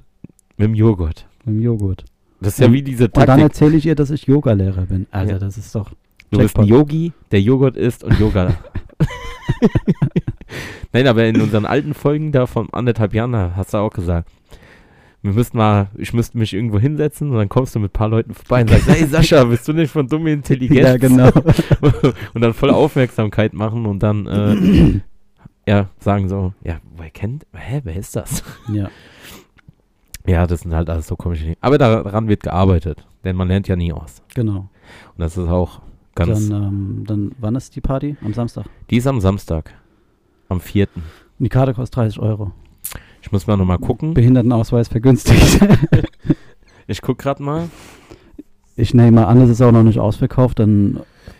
mit dem Joghurt. mit dem Joghurt. Das ist ja Und- wie diese Und dann Taktik. erzähle ich ihr, dass ich Yoga-Lehrer bin. Alter, Ja. das ist doch. Du bist ein. Yogi, der Joghurt isst und Yoga. [LAUGHS] Nein, aber in unseren alten Folgen da von anderthalb Jahren hast du auch gesagt, wir müssten mal, ich müsste mich irgendwo hinsetzen und dann kommst du mit ein paar Leuten vorbei und sagst, [LAUGHS] hey Sascha, bist du nicht von dumme Intelligenz? Ja, genau. [LAUGHS] und dann voll Aufmerksamkeit machen und dann äh, [CLEARS THROAT] ja, sagen so, ja, wer kennt, hä, wer ist das? ja. [LAUGHS] Ja, das sind halt alles so komische Dinge. Aber daran wird gearbeitet, denn man lernt ja nie aus. Genau. Und das ist auch ganz, Dann, ähm, dann, wann ist die Party? Am Samstag. die ist am Samstag, am 4. Und die Karte kostet 30 Euro. Ich muss mal nochmal gucken. Behindertenausweis vergünstigt. [LAUGHS] Ich guck gerade mal. ich nehme an, es ist auch noch nicht ausverkauft. Dann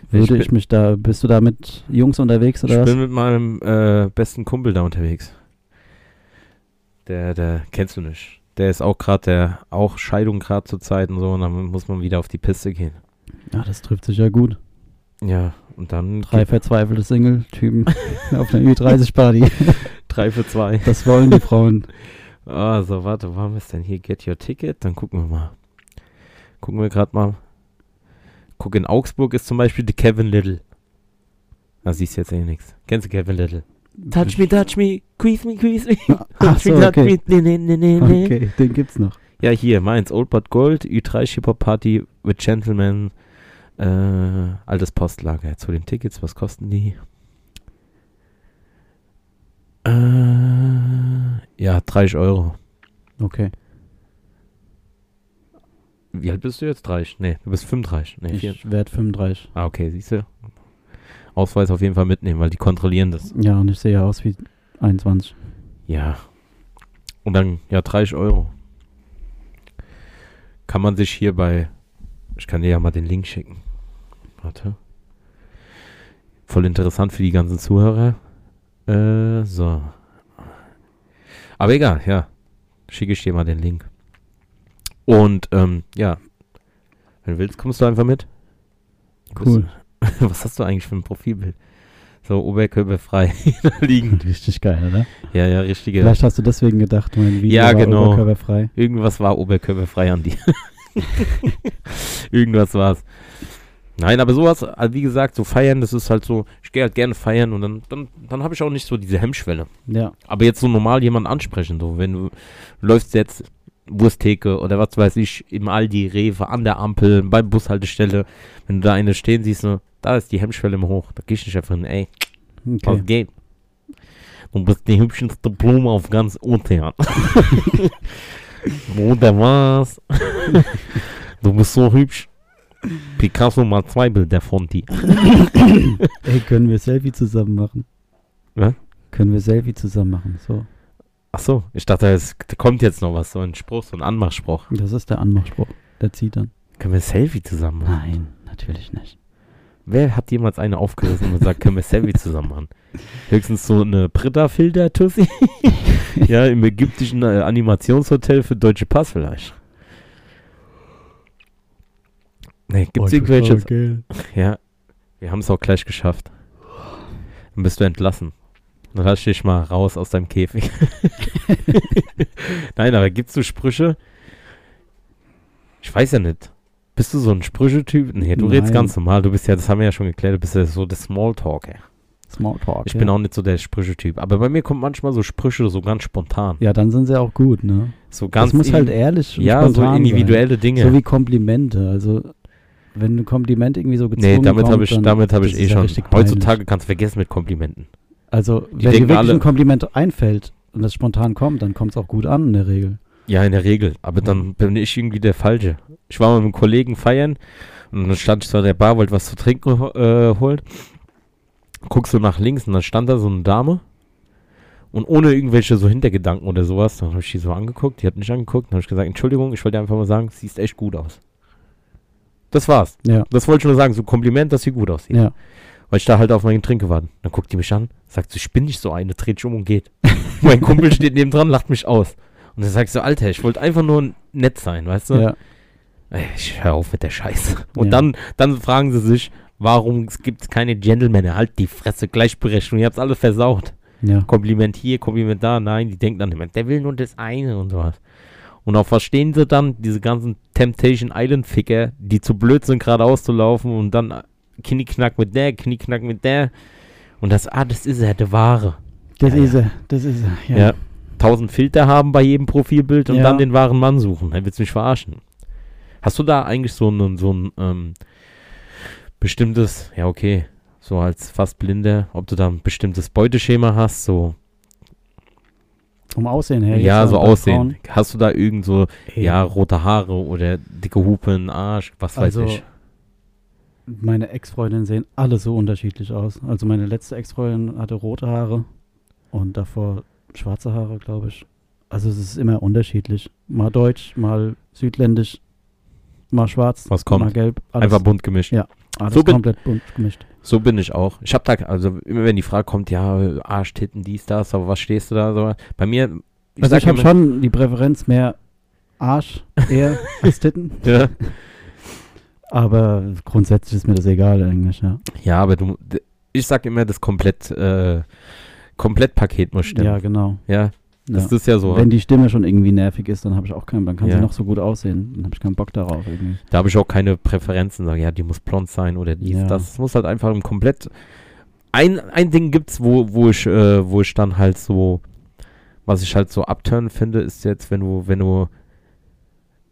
würde bin- ich, mich da. Bist du da mit Jungs unterwegs Ich oder was? bin mit meinem äh, besten Kumpel da unterwegs. Der, der kennst du nicht. Der ist auch gerade, der auch Scheidung gerade zur Zeit und so, und dann muss man wieder auf die Piste gehen. Ja, das trifft sich ja gut. Ja, und dann Drei verzweifelte Single-Typen [LAUGHS] auf einer Ü30-Party. [LAUGHS] drei für zwei. Das wollen die Frauen. [LAUGHS] Also, warte, wo haben wir es denn hier? Get your ticket, dann gucken wir mal. Gucken wir gerade mal. Guck, in Augsburg ist zum Beispiel der Kevin Little. Da siehst du jetzt eh nichts. Kennst du Kevin Little? Touch me, touch me, squeeze me, squeeze [LAUGHS] [LAUGHS] me. Ach so, okay. Nee, nee, nee, nee, nee. Okay, den gibt's noch. Ja, hier, meins, Old But Gold, Ü3 Shipper Party with Gentlemen, äh, altes Postlager. Zu den Tickets, was kosten die? Äh, ja, 30 Euro. Okay. Wie alt bist du jetzt? 30? Nee, du bist 35. Nee, Ich werde 35. Ah, okay, siehst du. Ausweis auf jeden Fall mitnehmen, weil die kontrollieren das. Ja, und ich sehe aus wie 21. Ja. Und dann, ja, 30 Euro. Kann man sich hier bei. Ich kann dir ja mal den Link schicken. Warte. Voll interessant für die ganzen Zuhörer. Äh, so. Aber egal, ja. Schicke ich dir mal den Link. Und, ähm, ja. Wenn du willst, kommst du einfach mit. Cool. [LAUGHS] Was hast du eigentlich für ein Profilbild? So oberkörperfrei [LAUGHS] liegen. [LAUGHS] Richtig geil, oder? Ja, ja, richtige. Vielleicht hast du deswegen gedacht, mein Video Ja, war genau. oberkörperfrei. Irgendwas war oberkörperfrei an dir. Irgendwas war's. Nein, aber sowas, also wie gesagt, so feiern, das ist halt so, ich gehe halt gerne feiern und dann, dann, dann habe ich auch nicht so diese Hemmschwelle. Ja, Aber jetzt so normal jemanden ansprechen, so, wenn du läufst jetzt Wursttheke oder was weiß ich, im Aldi, Rewe, an der Ampel, bei Bushaltestelle, wenn du da eine stehen siehst, so, da ist die Hemmschwelle immer hoch. Da geh ich nicht einfach hin, ey, was okay. geht? Du bist die hübscheste Blume auf ganz Ozean. [LAUGHS] [LAUGHS] Bruder, was? [LAUGHS] du bist so hübsch. Picasso mal zwei Bilder von dir. [LAUGHS] Ey, können wir Selfie zusammen machen? Was? Können wir Selfie zusammen machen? So, Ach so, ich dachte, es kommt jetzt noch was, so ein Spruch, so ein Anmachspruch. das ist der Anmachspruch. Der zieht dann. Können wir Selfie zusammen machen? Nein, natürlich nicht. Wer hat jemals eine aufgerissen und gesagt, können wir Selfie zusammen machen? Höchstens so eine Britta-Filter-Tussi. [LAUGHS] ja, im ägyptischen äh, Animationshotel für Deutsche Pass vielleicht. Nee, gibt's irgendwelche... [LAUGHS] Ja, wir haben es auch gleich geschafft. Dann bist du entlassen. Dann lass dich mal raus aus deinem Käfig. [LAUGHS] Nein, aber gibt's so Sprüche? Ich weiß ja nicht. Bist du so ein Sprüchetyp? Nee, du redest Nein. ganz normal. Du bist ja, das haben wir ja schon geklärt, du bist ja so der Smalltalker. Smalltalk. Ich ja. bin auch nicht so der Sprüche-Typ. Aber bei mir kommen manchmal so Sprüche so ganz spontan. Ja, dann sind sie auch gut, ne? So ganz das muss halt ehrlich und Ja, so individuelle Dinge. sein. So wie Komplimente. Also, wenn ein Kompliment irgendwie so gezwungen nee, damit habe ich, damit habe ich eh ja schon. peinlich. Heutzutage kannst du vergessen mit Komplimenten. Also, Die wenn dir wirklich alle- ein Kompliment einfällt und das spontan kommt, dann kommt es auch gut an in der Regel. Ja, in der Regel. Aber dann bin ich irgendwie der Falsche. Ich war mal mit einem Kollegen feiern und dann stand ich so an der Bar, wollte was zu trinken äh, holen. Guckst so nach links und dann stand da so eine Dame. Und ohne irgendwelche so Hintergedanken oder sowas, dann habe ich die so angeguckt, die hat mich angeguckt, dann habe ich gesagt, Entschuldigung, ich wollte einfach mal sagen, siehst echt gut aus. Das war's. Ja, Das wollte ich nur sagen, so Kompliment, dass sie gut aussieht. ja. Weil ich da halt auf meinen Trink gewartet. Dann guckt die mich an, sagt so, ich bin nicht so eine, dreht sich um und geht. [LAUGHS] mein Kumpel steht neben dran, lacht mich aus. Und dann sag ich so, Alter, ich wollte einfach nur nett sein, weißt du? ja. Ey, ich hör auf mit der Scheiße. Und Ja. dann, dann fragen sie sich, warum es gibt keine Gentlemen, halt die Fresse, Gleichberechtigung, ihr habt's alle versaut. ja. Kompliment hier, Kompliment da, nein, die denken dann immer, der will nur das eine und sowas. Und auch verstehen sie dann diese ganzen Temptation Island Ficker, die zu blöd sind, geradeaus zu laufen und dann äh, Knieknack mit der, Knieknack mit der. Und das, ah, das ist er, der Wahre. Das Ja, ist ja. er, das ist er. Ja. Tausend Filter haben bei jedem Profilbild und Ja. dann den wahren Mann suchen. Dann willst du mich verarschen. Hast du da eigentlich so ein, so ein ähm, bestimmtes, ja okay, so als fast Blinder, ob du da ein bestimmtes Beuteschema hast, so Vom Aussehen her. Ja, so bei aussehen. Frauen. Hast du da irgend so, Ey, ja, rote Haare oder dicke Hupen, Arsch, was weiß Also, ich. Meine Ex-Freundinnen sehen alle so unterschiedlich aus. Also meine letzte Ex-Freundin hatte rote Haare und davor schwarze Haare, glaube ich. Also es ist immer unterschiedlich. Mal deutsch, mal südländisch, mal schwarz, Was kommt? mal gelb. Alles, Einfach bunt gemischt. Ja. alles So komplett bunt gemischt. So bin ich auch. Ich hab da, also immer wenn die Frage kommt, ja, Arsch, Titten, dies, das, aber was stehst du da? So, bei mir, ich also ich habe schon die Präferenz mehr Arsch eher [LAUGHS] als Titten. Ja. Aber grundsätzlich ist mir das egal eigentlich, ja. ja, aber du, ich sag immer, das komplett, äh, Komplettpaket muss stimmen. Ja, genau. Ja, das Ja. ist ja so. Wenn die Stimme schon irgendwie nervig ist, dann habe ich auch keinen, dann kann Ja. sie noch so gut aussehen. Dann habe ich keinen Bock darauf irgendwie. Da habe ich auch keine Präferenzen, sage, ja, die muss blond sein oder dies, Ja. das. Es muss halt einfach im komplett. Ein, ein Ding gibt's, wo, wo ich, äh, wo ich dann halt so, was ich halt so abturn finde, ist jetzt, wenn du, wenn du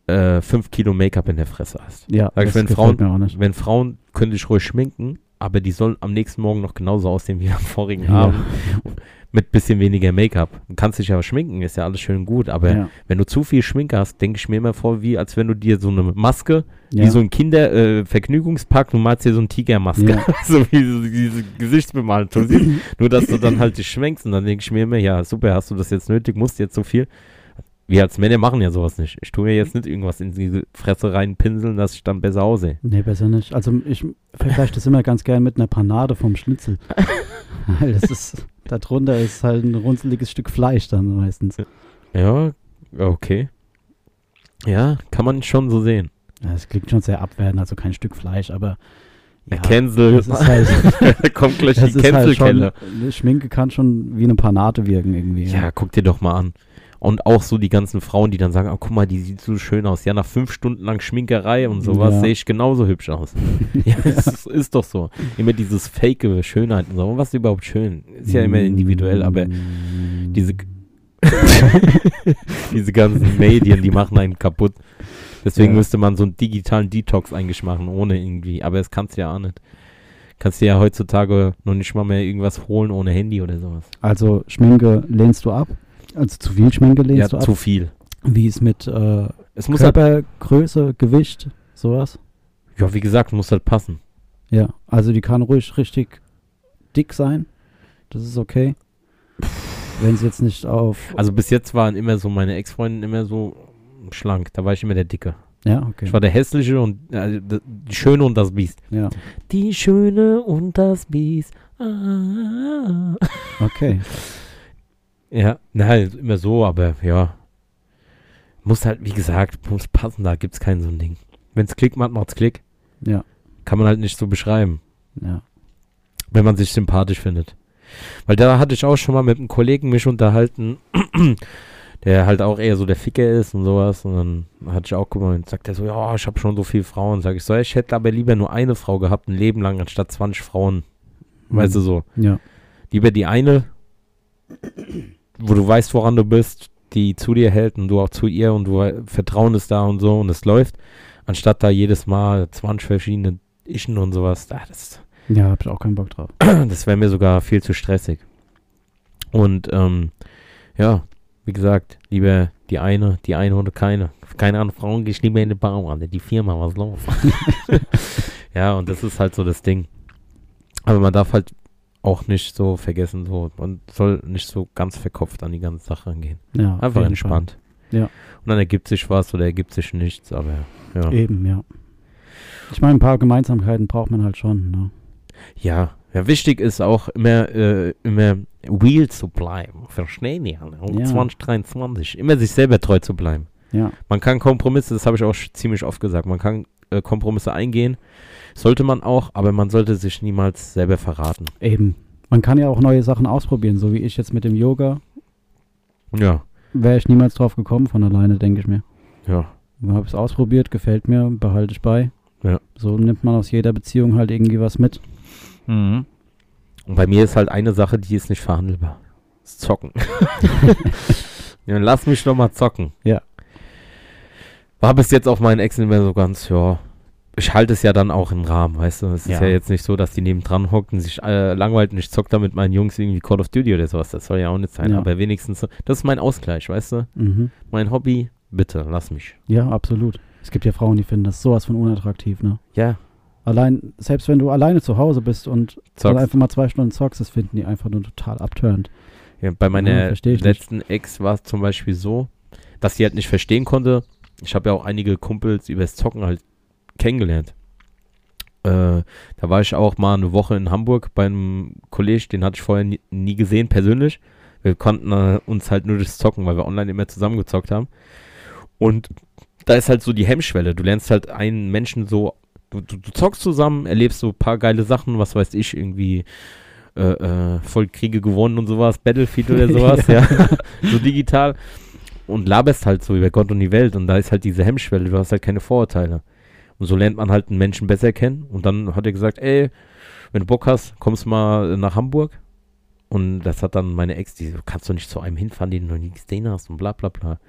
äh, fünf Kilo Make-up in der Fresse hast. Ja, Sag ich, das wenn Frauen- mir auch nicht. Wenn Frauen können dich ruhig schminken, aber die sollen am nächsten Morgen noch genauso aussehen wie am vorigen. Abend. [LAUGHS] Mit bisschen weniger Make-up. Du kannst dich aber schminken, ist ja alles schön gut, aber ja. wenn du zu viel Schminke hast, denke ich mir immer vor, wie als wenn du dir so eine Maske Ja. wie so ein Kinder-Vergnügungspark, äh, du malst dir so eine Tigermaske. Ja. [LAUGHS] so wie so diese Gesichtsbemalung. [LAUGHS] Nur, dass du dann halt dich schwenkst und dann denke ich mir immer, ja, super, hast du das jetzt nötig, musst jetzt so viel. Wir als Männer machen ja sowas nicht. Ich tue mir jetzt nicht irgendwas in die Fresse reinpinseln, dass ich dann besser aussehe. Nee, besser nicht. Also ich vergleiche das immer ganz gern mit einer Panade vom Schnitzel. [LAUGHS] Weil das ist, darunter ist halt ein runzeliges Stück Fleisch dann meistens. Ja, okay. Ja, kann man schon so sehen. Ja, das klingt schon sehr abwertend, also kein Stück Fleisch, aber ja, Cancel. das ist halt, [LAUGHS] kommt gleich [LAUGHS] das die halt Cancel-Kelle. eine Schminke kann schon wie eine Panade wirken irgendwie. Ja, guck dir doch mal an. Und auch so die ganzen Frauen, die dann sagen, oh, guck mal, die sieht so schön aus. Ja, nach fünf Stunden lang Schminkerei und sowas Ja. sehe ich genauso hübsch aus. [LAUGHS] ja, es ist, ist doch so. Immer dieses fake Schönheit und so. Und was ist überhaupt schön? Ist ja immer individuell, aber diese, [LAUGHS] diese ganzen Medien, die machen einen kaputt. Deswegen Ja. müsste man so einen digitalen Detox eigentlich machen, ohne irgendwie. Aber das kannst du ja auch nicht. Kannst dir ja heutzutage noch nicht mal mehr irgendwas holen ohne Handy oder sowas. Also Schminke lehnst du ab? Also zu viel Schminke lehnst Ja, du ab? zu viel. Wie ist mit äh, Es muss halt, Körpergröße, Gewicht, sowas? ja, wie gesagt, muss halt passen. Ja, also die kann ruhig richtig dick sein. Das ist okay. Wenn sie jetzt nicht auf. Also bis jetzt waren immer so meine Ex-Freundinnen immer so schlank. Da war ich immer der Dicke. ja, okay. Ich war der hässliche und d- die Schöne und das Biest. Ja, Die Schöne und das Biest. Ah. okay. Ja, na, halt immer so, aber ja. Muss halt, wie gesagt, muss passen, da gibt's kein so ein Ding. Wenn's Klick macht, macht's Klick. Ja, Kann man halt nicht so beschreiben, ja. wenn man sich sympathisch findet. Weil da hatte ich auch schon mal mit einem Kollegen mich unterhalten, [CLEARS THROAT] der halt auch eher so der Ficker ist und sowas. Und dann hatte ich auch gemeint, sagt er so, ja, ich habe schon so viele Frauen. Sag ich so, ich hätte aber lieber nur eine Frau gehabt, ein Leben lang, anstatt 20 Frauen. Weißt du Mhm. so. Ja, Lieber die eine, wo du weißt, woran du bist, die zu dir hält und du auch zu ihr und du Vertrauen ist da und so und es läuft, anstatt da jedes Mal 20 verschiedene Ischen und sowas. Ah, das, Ja, hab ich auch keinen Bock drauf. [CLEARS THROAT] das wäre mir sogar viel zu stressig. Und ähm, ja, wie gesagt, lieber die eine, die eine oder keine. Keine Ahnung, Frauen gehe ich lieber in den Baum an, die Firma, was los? [LAUGHS] [LAUGHS] ja, und das ist halt so das Ding. Aber man darf halt auch nicht so vergessen, so, man soll nicht so ganz verkopft an die ganze Sache angehen. Ja, Einfach entspannt. Ja. Und dann ergibt sich was oder ergibt sich nichts, aber ja. Fall. Eben, ja. Ich meine, ein paar Gemeinsamkeiten braucht man halt schon. Ne? Ja, ja, wichtig ist auch immer, äh, immer real zu bleiben. Verstehen die alle? Um Ja. 2023. Immer sich selber treu zu bleiben. Ja, Man kann Kompromisse, das habe ich auch ziemlich oft gesagt, man kann äh, Kompromisse eingehen. Sollte man auch, aber man sollte sich niemals selber verraten. eben. Man kann ja auch neue Sachen ausprobieren, so wie ich jetzt mit dem Yoga. Ja, Wäre ich niemals drauf gekommen von alleine, denke ich mir. ja. Habe es ausprobiert, gefällt mir, behalte ich bei. Ja. So nimmt man aus jeder Beziehung halt irgendwie was mit. Und bei mir ist halt eine Sache, die ist nicht verhandelbar. Das Zocken. [LAUGHS] [LAUGHS] ja, lass mich doch mal zocken. Ja. War bis jetzt auf meinen Exen immer so ganz, ja. Ich halte es ja dann auch im Rahmen, weißt du. Es ist Ja. jetzt nicht so, dass die nebendran hockt und sich äh, langweilt und ich zock da mit meinen Jungs irgendwie Call of Duty oder sowas. Das soll ja auch nicht sein. Ja. Aber wenigstens, so- das ist mein Ausgleich, weißt du. Mhm. Mein Hobby, bitte, lass mich. Ja, absolut. Es gibt ja Frauen, die finden das sowas von unattraktiv, ne? Ja, Allein, selbst wenn du alleine zu Hause bist und einfach mal zwei Stunden zockst, das finden die einfach nur total abtörend. Ja, bei meiner Ja, letzten Ex war es zum Beispiel so, dass sie halt nicht verstehen konnte. Ich habe ja auch einige Kumpels übers Zocken halt kennengelernt. Äh, da war ich auch mal eine Woche in Hamburg beim Kollege, den hatte ich vorher nie, nie gesehen, persönlich. Wir konnten äh, uns halt nur durchs Zocken, weil wir online immer zusammengezockt haben. Und da ist halt so die Hemmschwelle. Du lernst halt einen Menschen so, du, du, du zockst zusammen, erlebst so ein paar geile Sachen, was weiß ich, irgendwie äh, äh, voll Kriege gewonnen und sowas, Battlefield oder [LAUGHS] sowas, ja. [LAUGHS] so digital. Und laberst halt so über Gott und die Welt und da ist halt diese Hemmschwelle, du hast halt keine Vorurteile. Und so lernt man halt einen Menschen besser kennen. Und dann hat er gesagt, ey, wenn du Bock hast, kommst mal nach Hamburg. Und das hat dann meine Ex, die so, kannst du nicht zu einem hinfahren, den du noch nie gesehen hast und bla bla bla.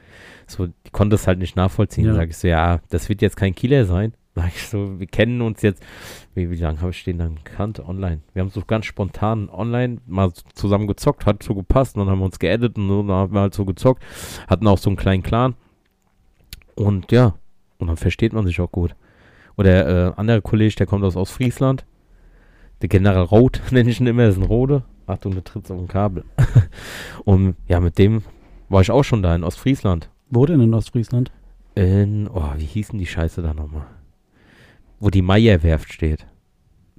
So, die konnte es halt nicht nachvollziehen. Ja. Sag ich so, ja, das wird jetzt kein Killer sein. Sag ich so, wir kennen uns jetzt, wie, wie lange habe ich den dann gekannt? Online. Wir haben so ganz spontan online mal zusammen gezockt, hat so gepasst, und dann haben wir uns geedit und so, dann haben wir halt so gezockt, hatten auch so einen kleinen Clan. Und ja, und dann versteht man sich auch gut. Oder äh, anderer Kollege, der kommt aus Ostfriesland. Der General Roth [LAUGHS] nenne ich ihn immer, ist ein Rode. Achtung, der tritt auf ein Kabel. [LAUGHS] und ja, mit dem war ich auch schon da in Ostfriesland. Wo denn in Ostfriesland? In, oh, wie hießen die Scheiße da nochmal? Wo die Meierwerft steht.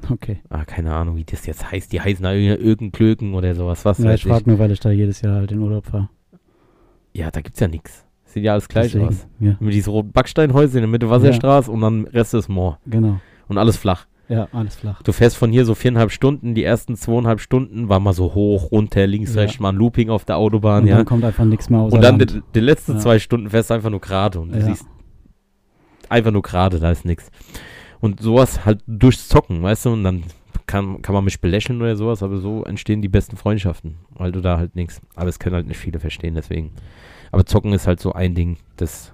Okay. Ah, keine Ahnung, wie das jetzt heißt. Die heißen da Irgendklöken oder sowas. Was Ja, weiß ich frage nur, weil ich da jedes Jahr halt in Urlaub fahre. Ja, da gibt's ja nichts. Sieht ja alles gleich Deswegen, aus. Ja, Mit diesen roten Backsteinhäuser in der Mitte Wasserstraße und dann Rest ist Moor. genau. Und alles flach. Ja, alles flach. Du fährst von hier so viereinhalb Stunden, die ersten zweieinhalb Stunden war mal so hoch, runter, links, Ja. rechts, mal ein Looping auf der Autobahn, Und ja. dann kommt einfach nichts mehr aus. Und dann die, die letzten Ja. zwei Stunden fährst du einfach nur gerade und du Ja. siehst einfach nur gerade, da ist nichts. Und sowas halt durchs Zocken, weißt du, und dann kann, kann man mich belächeln oder sowas, aber so entstehen die besten Freundschaften, weil du da halt nichts. Aber es können halt nicht viele verstehen, deswegen. Aber Zocken ist halt so ein Ding, das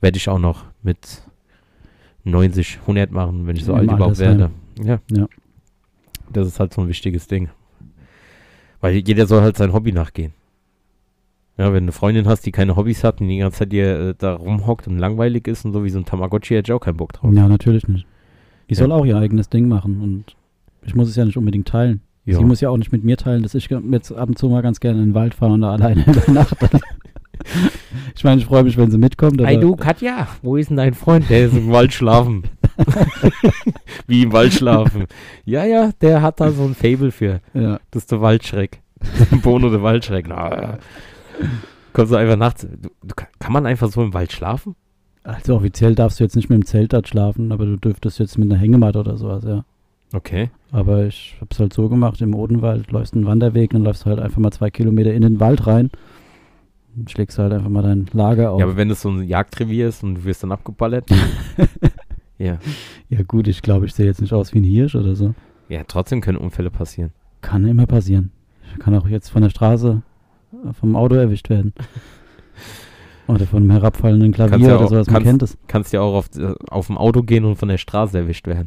werde ich auch noch mit 90, 100 machen, wenn ich so alt überhaupt Altersheim. werde. Ja. Ja. Das ist halt so ein wichtiges Ding. Weil jeder soll halt sein Hobby nachgehen. Ja, wenn du eine Freundin hast, die keine Hobbys hat und die ganze Zeit dir äh, da rumhockt und langweilig ist und so wie so ein Tamagotchi, hätte ich auch keinen Bock drauf. Ja, natürlich nicht. Die Ja. soll auch ihr eigenes Ding machen und ich muss es ja nicht unbedingt teilen. Ja. Sie muss ja auch nicht mit mir teilen, dass ich jetzt ab und zu mal ganz gerne in den Wald fahre und da alleine [LAUGHS] übernachte. [LAUGHS] ich meine, ich freue mich, wenn sie mitkommt. Aber Hey du, Katja, wo ist denn dein Freund? Der ist im Wald schlafen. [LAUGHS] Wie im Wald schlafen. Ja, ja, der hat da so ein Fable für. Ja, Das ist der Waldschreck. Bono der Waldschreck. Na, kommst du einfach nachts. Du, kann man einfach so im Wald schlafen? Also offiziell darfst du jetzt nicht mit dem Zelt dort schlafen, aber du dürftest jetzt mit einer Hängematte oder sowas, ja. Okay. Aber ich hab's halt so gemacht, im Odenwald läufst einen Wanderweg, dann läufst du halt einfach mal zwei Kilometer in den Wald rein und schlägst halt einfach mal dein Lager auf. Ja, aber wenn es so ein Jagdrevier ist und du wirst dann abgeballert. [LAUGHS] ja. Ja gut, ich glaube, ich sehe jetzt nicht aus wie ein Hirsch oder so. Ja, trotzdem können Unfälle passieren. Kann immer passieren. kann auch jetzt von der Straße vom Auto erwischt werden. [LAUGHS] Oder von einem herabfallenden Klavier Kannst ja oder auch- sowas. Man kannst- kennt es. Kannst ja auch auf, äh, auf dem Auto gehen und von der Straße erwischt werden.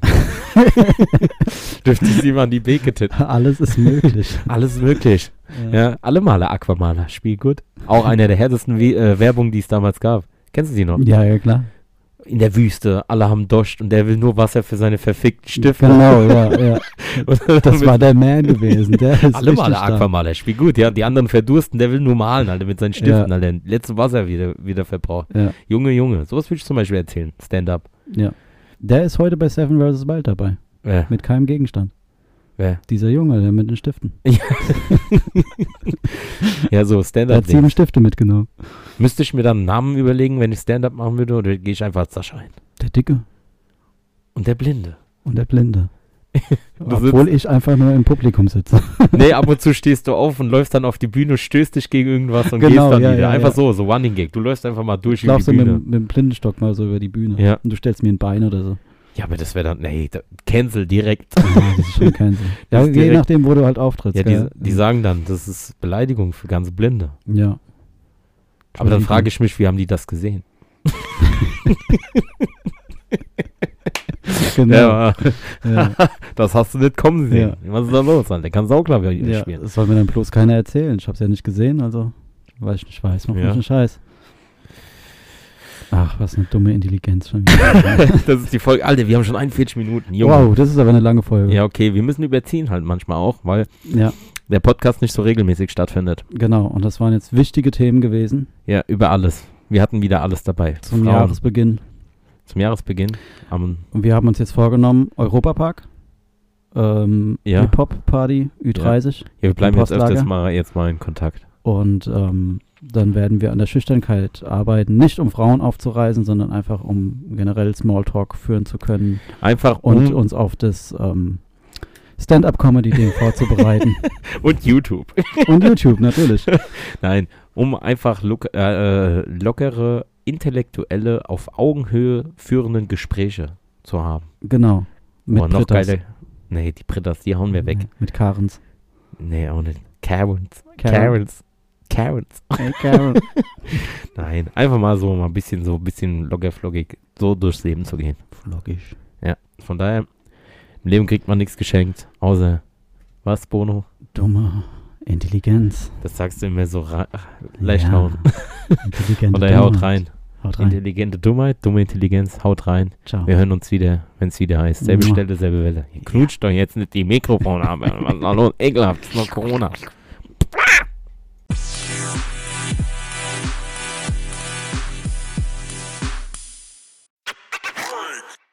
[LAUGHS] Dürfte sie mal an die Beke titten. Alles ist möglich. [LAUGHS] Alles möglich. Ja, alle Maler, Aquamaler, Spiel gut. Auch einer der härtesten We äh, Werbungen, die es damals gab. Kennst du die noch? ja, ja, klar. In der Wüste, alle haben Dost und der will nur Wasser für seine verfickten Stifte. Genau, ja, ja. [LAUGHS] Das war der Man gewesen. Der ist alle stark. Aquamaler, Spiel gut. Ja, die anderen verdursten, der will nur malen, Alter, mit seinen Stiften, Ja. Alter. Letztes Wasser wieder, wieder verbraucht. Ja, Junge, Junge, sowas will ich zum Beispiel erzählen. Stand-up. ja. Der ist heute bei Seven vs. Wild dabei. Wer? Mit keinem Gegenstand. Wer? Dieser Junge, der mit den Stiften. [LAUGHS] Ja, so Der hat Stand-up. sieben Stifte mitgenommen. Müsste ich mir dann einen Namen überlegen, wenn ich Stand-up machen würde, oder gehe ich einfach als Sascha ein? Der Dicke Und der Blinde. und der Blinde. [LAUGHS] Du Obwohl ich einfach nur im Publikum sitze. [LAUGHS] nee, ab und zu stehst du auf und läufst dann auf die Bühne, stößt dich gegen irgendwas und Genau, gehst dann ja, wieder. ja, einfach ja. so, so Running Gag. Du läufst einfach mal durch Ich über die mit, Bühne. dem- mit dem Blindenstock mal so über die Bühne. Ja. Und du stellst mir ein Bein oder so. Ja, aber das wäre dann, nee, da, cancel direkt. Ja, das ist schon kein Sinn. [LAUGHS] Ja, je direkt- nachdem, wo du halt auftrittst. ja, die, die sagen dann, das ist Beleidigung für ganz Blinde. Ja. Aber dann frage ich mich, wie haben die das gesehen? [LAUGHS] Genau. Ja, [LAUGHS] Ja, das hast du nicht kommen sehen. Was ist da los, Alter? Der kann Sauklavier ja. spielen. Das soll mir dann bloß keiner erzählen. Ich hab's ja nicht gesehen, also weil ich nicht weiß, mach Ja. mich einen Scheiß. Ach, was eine dumme Intelligenz schon wieder. [LAUGHS] das ist die Folge. Alter, wir haben schon 41 Minuten. Junge. wow, das ist aber eine lange Folge. Ja, okay, wir müssen überziehen halt manchmal auch, weil ja, der Podcast nicht so regelmäßig stattfindet. genau. Und das waren jetzt wichtige Themen gewesen Ja, über alles. Wir hatten wieder alles dabei. zum Frauen. Jahresbeginn. Zum Jahresbeginn. Am, Und wir haben uns jetzt vorgenommen, Europapark, ähm, Ja. Hip-Hop-Party, Ü30. ja, wir bleiben jetzt öfters mal, jetzt mal in Kontakt. Und ähm, dann werden wir an der Schüchternkeit arbeiten, nicht um Frauen aufzureisen, sondern einfach um generell Smalltalk führen zu können Einfach und um, uns auf das ähm, Stand-up-Comedy-Ding [LAUGHS] vorzubereiten. und YouTube. und YouTube natürlich. [LAUGHS] Nein, um einfach look, äh, äh, lockere, intellektuelle, auf Augenhöhe führenden Gespräche zu haben. Genau. Mit oh, noch geile. Nee, die Britta's, die hauen wir weg. Mit Karens. Nee, auch nicht. Karens. Karen. Karens. Karens. Hey Karen. [LAUGHS] Nein, einfach mal so mal ein bisschen so ein bisschen lockerflockig so durchs Leben zu gehen. Logisch. Ja, von daher, im Leben kriegt man nichts geschenkt, außer was, Bono? Dumme Intelligenz. Das sagst du immer so ra- leicht Ja. hauen. Intelligente [LAUGHS] Von daher haut rein. Haut rein. Intelligente Dummheit, dumme Intelligenz, haut rein. Ciao. Wir hören uns wieder, wenn es wieder heißt. Selbe Mua. Stelle, selbe Welle. Ihr knutscht doch jetzt nicht die Mikrofone ab. Was ist los? Ekelhaft, ist noch Corona.